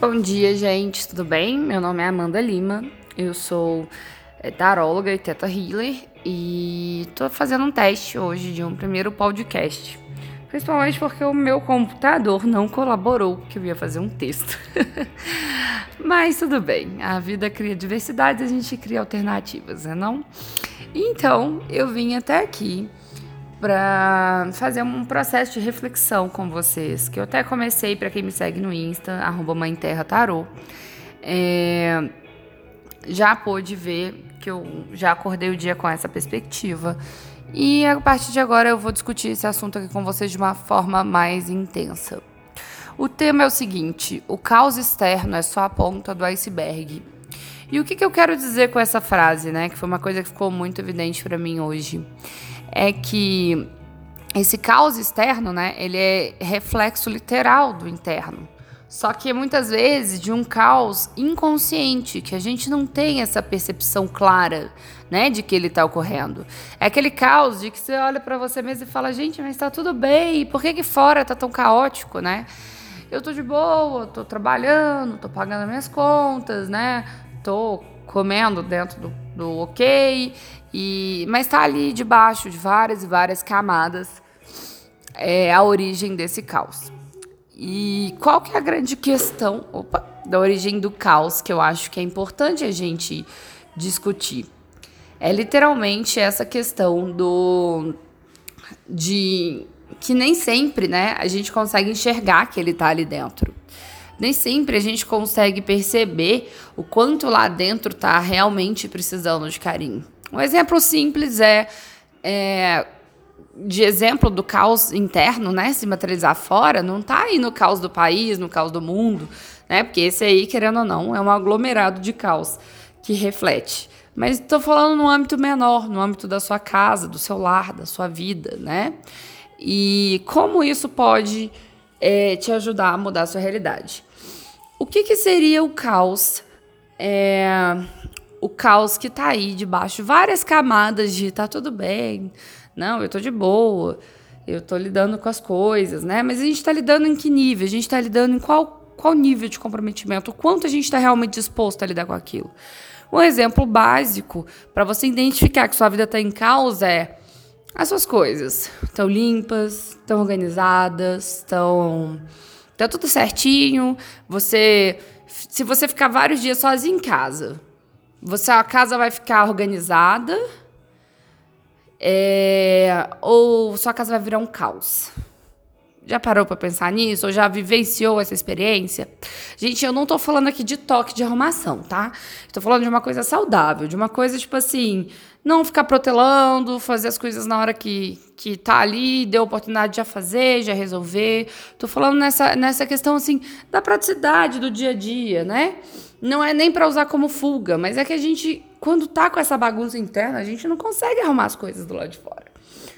Bom dia, gente, tudo bem? Meu nome é Amanda Lima, eu sou é, taróloga e teta healer e tô fazendo um teste hoje de um primeiro podcast. Principalmente porque o meu computador não colaborou que eu ia fazer um texto. Mas tudo bem, a vida cria diversidade, a gente cria alternativas, né não? Então, eu vim até aqui para fazer um processo de reflexão com vocês, que eu até comecei para quem me segue no Insta, arroba Mãe Terra Tarô. É, já pôde ver que eu já acordei o dia com essa perspectiva. E a partir de agora eu vou discutir esse assunto aqui com vocês de uma forma mais intensa. O tema é o seguinte: o caos externo é só a ponta do iceberg. E o que, que eu quero dizer com essa frase, né? Que foi uma coisa que ficou muito evidente para mim hoje é que esse caos externo, né, ele é reflexo literal do interno. Só que muitas vezes de um caos inconsciente, que a gente não tem essa percepção clara, né, de que ele está ocorrendo. É aquele caos de que você olha para você mesmo e fala: "Gente, mas está tudo bem. Por que que fora está tão caótico, né? Eu tô de boa, tô trabalhando, tô pagando minhas contas, né? Tô comendo dentro do, do ok, e, mas está ali debaixo de várias e várias camadas é, a origem desse caos. E qual que é a grande questão opa, da origem do caos que eu acho que é importante a gente discutir? É literalmente essa questão do de que nem sempre, né, a gente consegue enxergar que ele está ali dentro nem sempre a gente consegue perceber o quanto lá dentro está realmente precisando de carinho. Um exemplo simples é, é de exemplo do caos interno, né, se materializar fora, não está aí no caos do país, no caos do mundo, né, porque esse aí, querendo ou não, é um aglomerado de caos que reflete. Mas estou falando no âmbito menor, no âmbito da sua casa, do seu lar, da sua vida, né? E como isso pode é, te ajudar a mudar a sua realidade. O que, que seria o caos? É, o caos que tá aí debaixo, várias camadas de tá tudo bem, não, eu tô de boa, eu tô lidando com as coisas, né? Mas a gente tá lidando em que nível? A gente tá lidando em qual, qual nível de comprometimento? Quanto a gente está realmente disposto a lidar com aquilo? Um exemplo básico para você identificar que sua vida está em caos é as suas coisas estão limpas, estão organizadas, estão Tá tudo certinho. Você. Se você ficar vários dias sozinho em casa, você, a casa vai ficar organizada. É, ou sua casa vai virar um caos. Já parou para pensar nisso? Ou já vivenciou essa experiência? Gente, eu não tô falando aqui de toque de arrumação, tá? Tô falando de uma coisa saudável, de uma coisa tipo assim, não ficar protelando, fazer as coisas na hora que, que tá ali, deu oportunidade de já fazer, já resolver. Tô falando nessa, nessa questão, assim, da praticidade do dia a dia, né? Não é nem para usar como fuga, mas é que a gente, quando tá com essa bagunça interna, a gente não consegue arrumar as coisas do lado de fora.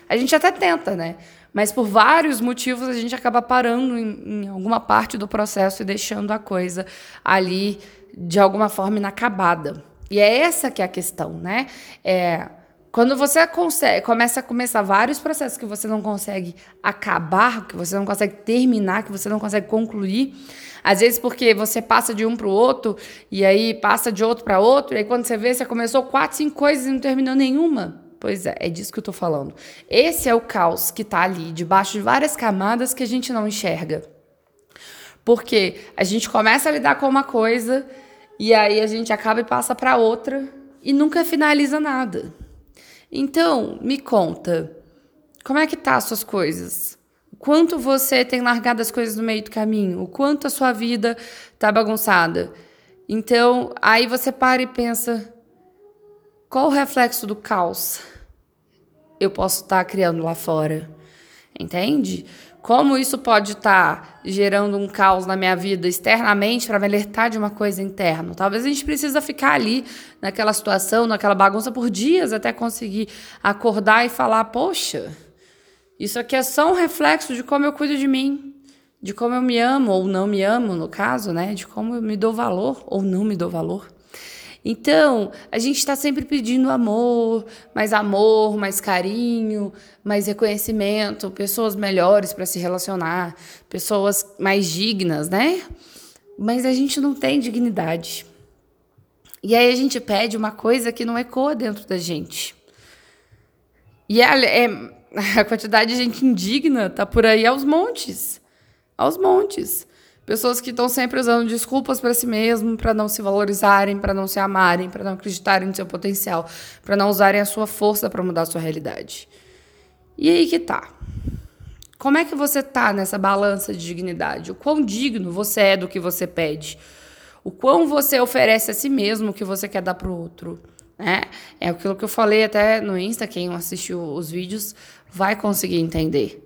A gente até tenta, né? Mas por vários motivos a gente acaba parando em, em alguma parte do processo e deixando a coisa ali de alguma forma inacabada. E é essa que é a questão, né? É, quando você consegue, começa a começar vários processos que você não consegue acabar, que você não consegue terminar, que você não consegue concluir, às vezes porque você passa de um para o outro e aí passa de outro para outro, e aí quando você vê, você começou quatro, cinco coisas e não terminou nenhuma. Pois é, é disso que eu estou falando. Esse é o caos que está ali, debaixo de várias camadas que a gente não enxerga. Porque a gente começa a lidar com uma coisa e aí a gente acaba e passa para outra e nunca finaliza nada. Então, me conta, como é que tá as suas coisas? Quanto você tem largado as coisas no meio do caminho? O quanto a sua vida tá bagunçada? Então, aí você para e pensa, qual o reflexo do caos eu posso estar tá criando lá fora? Entende? Como isso pode estar tá gerando um caos na minha vida externamente para me alertar de uma coisa interna? Talvez a gente precisa ficar ali naquela situação, naquela bagunça por dias até conseguir acordar e falar: "Poxa, isso aqui é só um reflexo de como eu cuido de mim, de como eu me amo ou não me amo, no caso, né? De como eu me dou valor ou não me dou valor." Então, a gente está sempre pedindo amor, mais amor, mais carinho, mais reconhecimento, pessoas melhores para se relacionar, pessoas mais dignas, né? mas a gente não tem dignidade. E aí a gente pede uma coisa que não ecoa dentro da gente. E a, é, a quantidade de gente indigna tá por aí aos montes. Aos montes. Pessoas que estão sempre usando desculpas para si mesmo, para não se valorizarem, para não se amarem, para não acreditarem no seu potencial, para não usarem a sua força para mudar a sua realidade. E aí que tá. Como é que você tá nessa balança de dignidade? O quão digno você é do que você pede? O quão você oferece a si mesmo o que você quer dar pro outro? Né? É aquilo que eu falei até no Insta, quem assistiu os vídeos vai conseguir entender.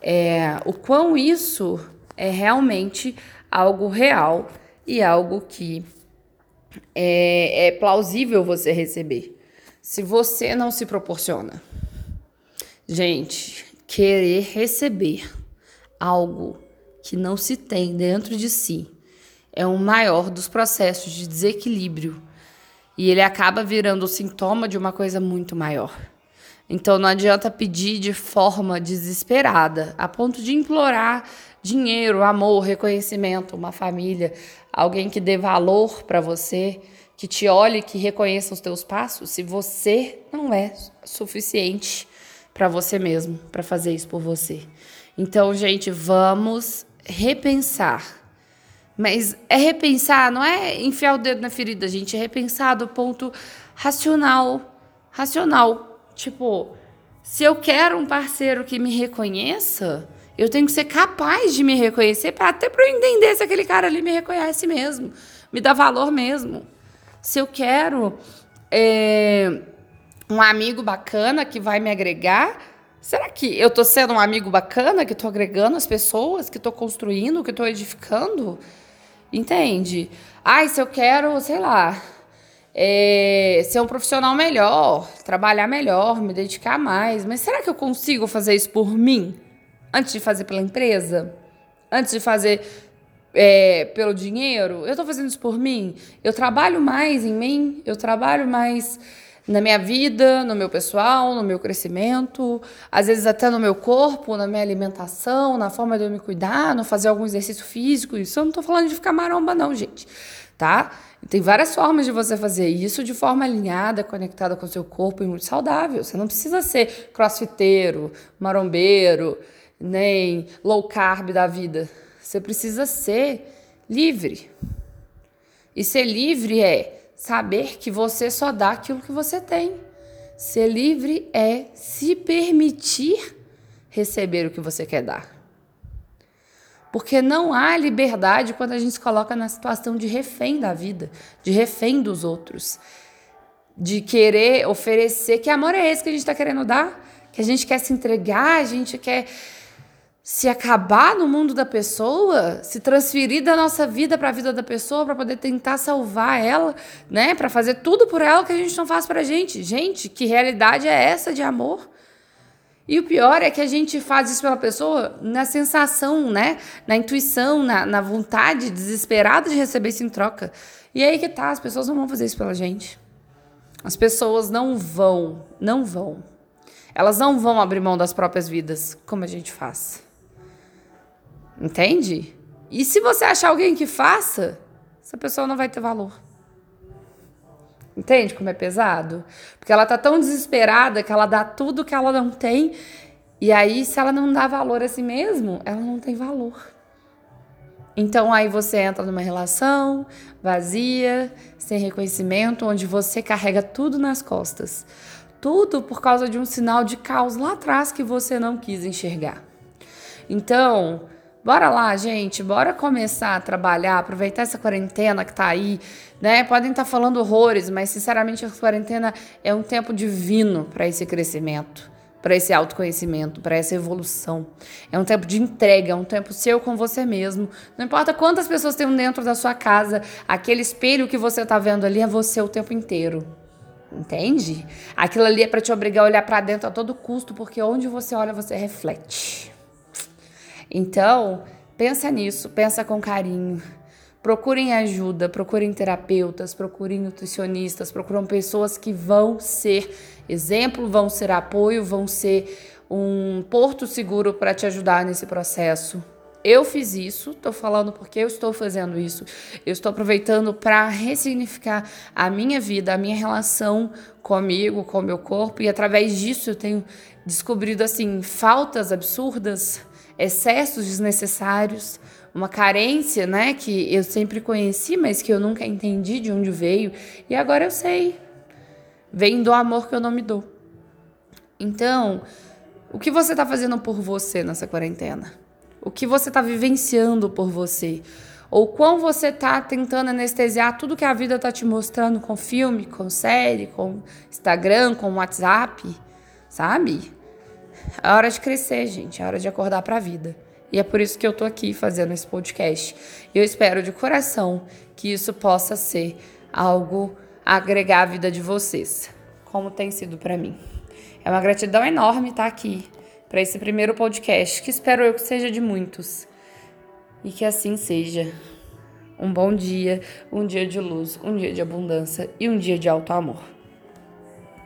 É, o quão isso é realmente algo real e algo que é, é plausível você receber. Se você não se proporciona. Gente, querer receber algo que não se tem dentro de si é o maior dos processos de desequilíbrio e ele acaba virando o sintoma de uma coisa muito maior. Então não adianta pedir de forma desesperada, a ponto de implorar dinheiro, amor, reconhecimento, uma família, alguém que dê valor para você, que te olhe, que reconheça os teus passos, se você não é suficiente para você mesmo, para fazer isso por você. Então, gente, vamos repensar. Mas é repensar, não é enfiar o dedo na ferida, gente, é repensar do ponto racional, racional. Tipo, se eu quero um parceiro que me reconheça, eu tenho que ser capaz de me reconhecer para até para eu entender se aquele cara ali me reconhece mesmo, me dá valor mesmo. Se eu quero é, um amigo bacana que vai me agregar, será que eu tô sendo um amigo bacana, que tô agregando as pessoas, que tô construindo, que tô edificando? Entende? Ai, se eu quero, sei lá, é, ser um profissional melhor, trabalhar melhor, me dedicar mais, mas será que eu consigo fazer isso por mim? Antes de fazer pela empresa? Antes de fazer é, pelo dinheiro? Eu estou fazendo isso por mim? Eu trabalho mais em mim? Eu trabalho mais na minha vida, no meu pessoal, no meu crescimento, às vezes até no meu corpo, na minha alimentação, na forma de eu me cuidar, no fazer algum exercício físico. Isso eu não estou falando de ficar maromba, não, gente. Tá? Tem várias formas de você fazer isso de forma alinhada, conectada com o seu corpo e muito saudável. Você não precisa ser crossfiteiro, marombeiro, nem low carb da vida. Você precisa ser livre. E ser livre é saber que você só dá aquilo que você tem. Ser livre é se permitir receber o que você quer dar. Porque não há liberdade quando a gente se coloca na situação de refém da vida, de refém dos outros, de querer oferecer. Que amor é esse que a gente está querendo dar? Que a gente quer se entregar, a gente quer se acabar no mundo da pessoa, se transferir da nossa vida para a vida da pessoa para poder tentar salvar ela, né, para fazer tudo por ela que a gente não faz pra gente. Gente, que realidade é essa de amor? E o pior é que a gente faz isso pela pessoa na sensação, né? Na intuição, na, na vontade desesperada de receber isso em troca. E aí que tá, as pessoas não vão fazer isso pela gente. As pessoas não vão, não vão. Elas não vão abrir mão das próprias vidas, como a gente faz. Entende? E se você achar alguém que faça, essa pessoa não vai ter valor. Entende como é pesado? Porque ela tá tão desesperada que ela dá tudo que ela não tem. E aí, se ela não dá valor a si mesmo, ela não tem valor. Então aí você entra numa relação vazia, sem reconhecimento, onde você carrega tudo nas costas. Tudo por causa de um sinal de caos lá atrás que você não quis enxergar. Então, Bora lá, gente, bora começar a trabalhar, aproveitar essa quarentena que tá aí, né? Podem estar tá falando horrores, mas sinceramente a quarentena é um tempo divino para esse crescimento, para esse autoconhecimento, para essa evolução. É um tempo de entrega, é um tempo seu com você mesmo. Não importa quantas pessoas tem dentro da sua casa, aquele espelho que você tá vendo ali é você o tempo inteiro. Entende? Aquilo ali é para te obrigar a olhar para dentro a todo custo, porque onde você olha, você reflete. Então, pensa nisso, pensa com carinho. Procurem ajuda, procurem terapeutas, procurem nutricionistas, procuram pessoas que vão ser exemplo, vão ser apoio, vão ser um porto seguro para te ajudar nesse processo. eu fiz isso, tô falando porque eu estou fazendo isso. Eu estou aproveitando para ressignificar a minha vida, a minha relação comigo, com o meu corpo, e através disso eu tenho descobrido assim faltas absurdas, excessos desnecessários, uma carência, né, que eu sempre conheci, mas que eu nunca entendi de onde veio, e agora eu sei. Vem do amor que eu não me dou. Então, o que você está fazendo por você nessa quarentena? O que você está vivenciando por você? Ou quão você está tentando anestesiar tudo que a vida está te mostrando com filme, com série, com Instagram, com WhatsApp, sabe? É hora de crescer, gente. É hora de acordar para a vida. E é por isso que eu tô aqui fazendo esse podcast. Eu espero de coração que isso possa ser algo a agregar à vida de vocês, como tem sido para mim. É uma gratidão enorme estar aqui para esse primeiro podcast, que espero eu que seja de muitos. E que assim seja. Um bom dia, um dia de luz, um dia de abundância e um dia de alto amor.